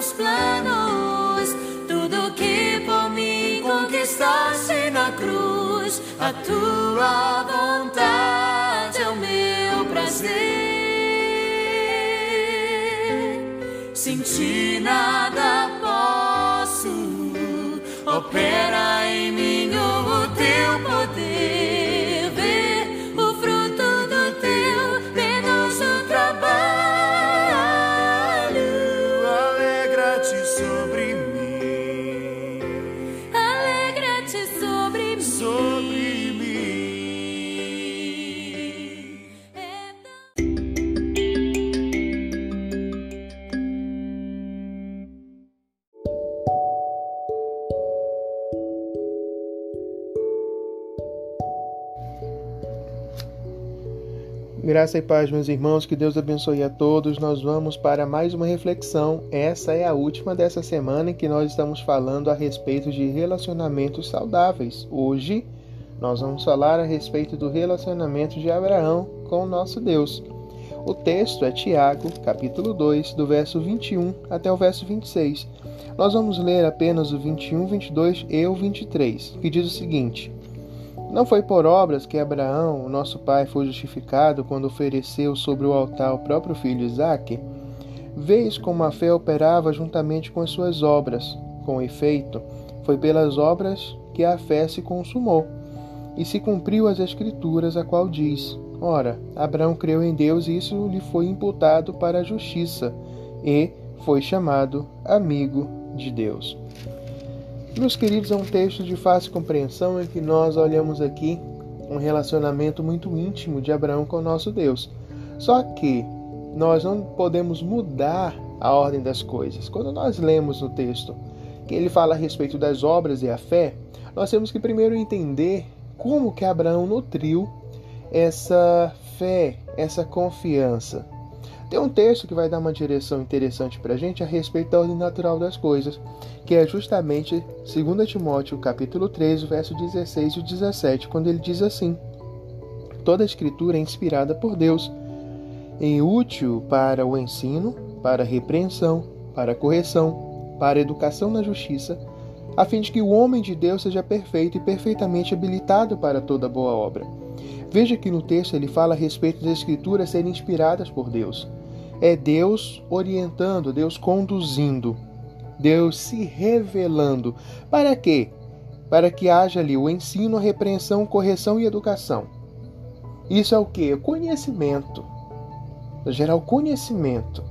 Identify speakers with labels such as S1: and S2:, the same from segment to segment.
S1: Teus planos, tudo que por mim conquistaste na cruz, a tua vontade é o meu prazer. Sem ti nada posso, opera
S2: Graça e paz, meus irmãos, que Deus abençoe a todos. Nós vamos para mais uma reflexão. Essa é a última dessa semana em que nós estamos falando a respeito de relacionamentos saudáveis. Hoje, nós vamos falar a respeito do relacionamento de Abraão com o nosso Deus. O texto é Tiago, capítulo 2, do verso 21 até o verso 26. Nós vamos ler apenas o 21, 22 e o 23, que diz o seguinte: não foi por obras que Abraão, nosso pai, foi justificado quando ofereceu sobre o altar o próprio filho Isaque? Vês como a fé operava juntamente com as suas obras. Com efeito, foi pelas obras que a fé se consumou. E se cumpriu as Escrituras, a qual diz: Ora, Abraão creu em Deus e isso lhe foi imputado para a justiça, e foi chamado amigo de Deus. Meus queridos, é um texto de fácil compreensão em que nós olhamos aqui um relacionamento muito íntimo de Abraão com o nosso Deus. Só que nós não podemos mudar a ordem das coisas. Quando nós lemos no texto que ele fala a respeito das obras e a fé, nós temos que primeiro entender como que Abraão nutriu essa fé, essa confiança. Tem um texto que vai dar uma direção interessante para a gente a respeito da ordem natural das coisas, que é justamente 2 Timóteo capítulo 3, verso 16 e 17, quando ele diz assim: Toda a escritura é inspirada por Deus, e útil para o ensino, para a repreensão, para a correção, para a educação na justiça, a fim de que o homem de Deus seja perfeito e perfeitamente habilitado para toda boa obra. Veja que no texto ele fala a respeito das escrituras serem inspiradas por Deus é Deus orientando, Deus conduzindo, Deus se revelando. Para quê? Para que haja ali o ensino, a repreensão, correção e educação. Isso é o que? Conhecimento. Gerar o conhecimento.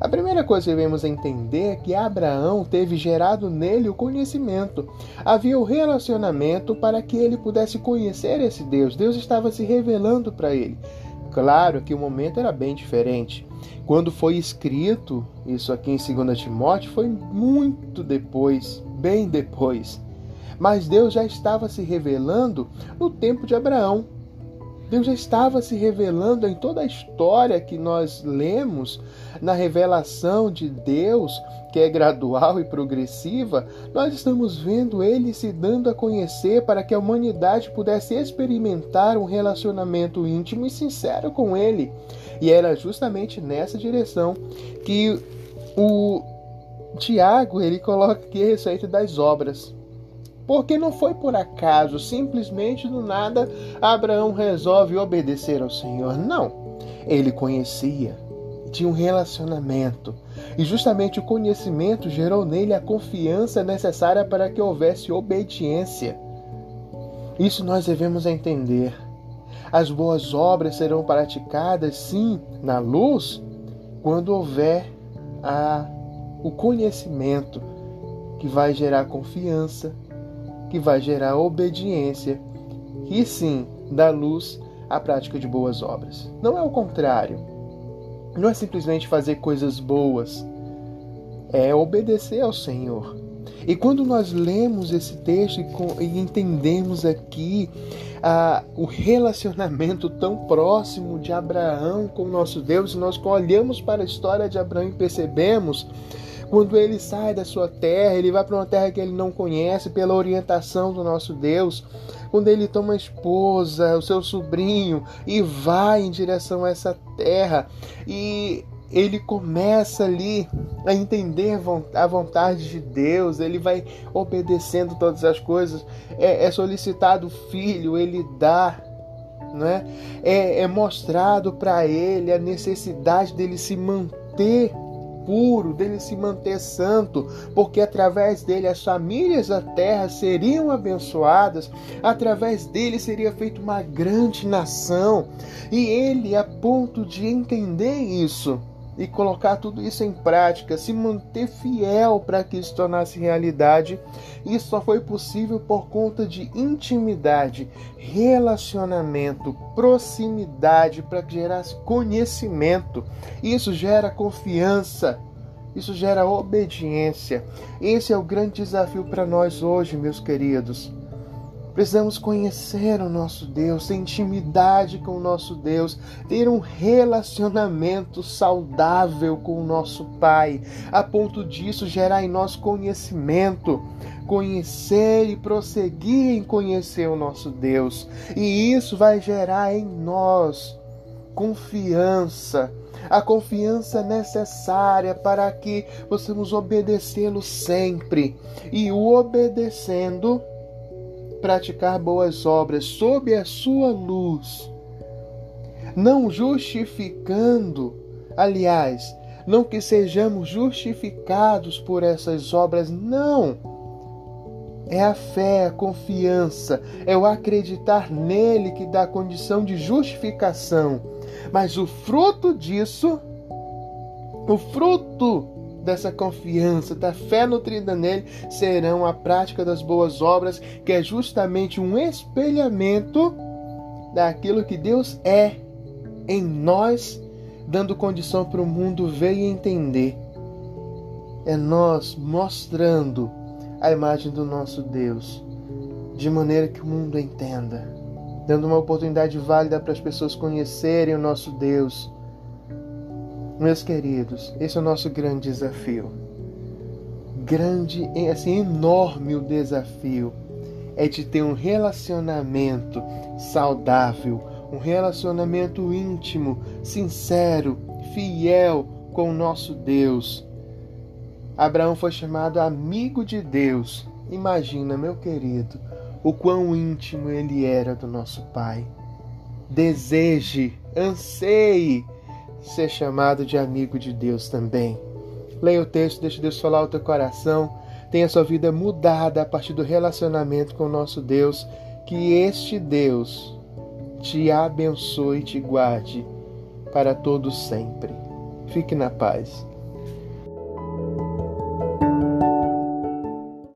S2: A primeira coisa que devemos entender é que Abraão teve gerado nele o conhecimento. Havia o relacionamento para que ele pudesse conhecer esse Deus. Deus estava se revelando para ele. Claro que o momento era bem diferente. Quando foi escrito isso aqui em 2 Timóteo, foi muito depois, bem depois. Mas Deus já estava se revelando no tempo de Abraão. Deus já estava se revelando em toda a história que nós lemos, na revelação de Deus, que é gradual e progressiva, nós estamos vendo ele se dando a conhecer para que a humanidade pudesse experimentar um relacionamento íntimo e sincero com ele. E era justamente nessa direção que o Tiago ele coloca aqui a receita das obras. Porque não foi por acaso, simplesmente do nada, Abraão resolve obedecer ao Senhor. Não. Ele conhecia, de um relacionamento. E justamente o conhecimento gerou nele a confiança necessária para que houvesse obediência. Isso nós devemos entender. As boas obras serão praticadas, sim, na luz, quando houver a, o conhecimento que vai gerar confiança, que vai gerar obediência, e sim, da luz a prática de boas obras. Não é o contrário. Não é simplesmente fazer coisas boas, é obedecer ao Senhor. E quando nós lemos esse texto e, entendemos aqui ah, o relacionamento tão próximo de Abraão com o nosso Deus, nós olhamos para a história de Abraão e percebemos quando ele sai da sua terra, ele vai para uma terra que ele não conhece, pela orientação do nosso Deus. Quando ele toma a esposa, o seu sobrinho, e vai em direção a essa terra. E ele começa ali a entender a vontade de Deus, ele vai obedecendo todas as coisas. É, é solicitado o filho, ele dá. Né? É, é mostrado para ele a necessidade dele se manter puro, dele se manter santo, porque através dele as famílias da terra seriam abençoadas, através dele seria feita uma grande nação. E ele, a ponto de entender isso, e colocar tudo isso em prática, se manter fiel para que isso tornasse realidade. Isso só foi possível por conta de intimidade, relacionamento, proximidade para que gerasse conhecimento. Isso gera confiança. Isso gera obediência. Esse é o grande desafio para nós hoje, meus queridos. Precisamos conhecer o nosso Deus, ter intimidade com o nosso Deus, ter um relacionamento saudável com o nosso Pai, a ponto disso gerar em nós conhecimento, conhecer e prosseguir em conhecer o nosso Deus. E isso vai gerar em nós confiança, a confiança necessária para que possamos obedecê-lo sempre. E o obedecendo, praticar boas obras sob a sua luz, não justificando, aliás, não que sejamos justificados por essas obras, não. É a fé, a confiança, é o acreditar nele que dá condição de justificação. Mas o fruto disso, o fruto dessa confiança, da fé nutrida nele, serão a prática das boas obras, que é justamente um espelhamento daquilo que Deus é em nós, dando condição para o mundo ver e entender. É nós mostrando a imagem do nosso Deus, de maneira que o mundo entenda, dando uma oportunidade válida para as pessoas conhecerem o nosso Deus meus queridos, esse é o nosso grande desafio. Grande, assim, enorme o desafio é de ter um relacionamento saudável, um relacionamento íntimo, sincero, fiel com o nosso Deus. Abraão foi chamado amigo de Deus. Imagina, meu querido, o quão íntimo ele era do nosso Pai. Deseje, anseie ser chamado de amigo de Deus também. Leia o texto, deixe Deus falar o teu coração, tenha sua vida mudada a partir do relacionamento com o nosso Deus, que este Deus te abençoe e te guarde para todos sempre. Fique na paz.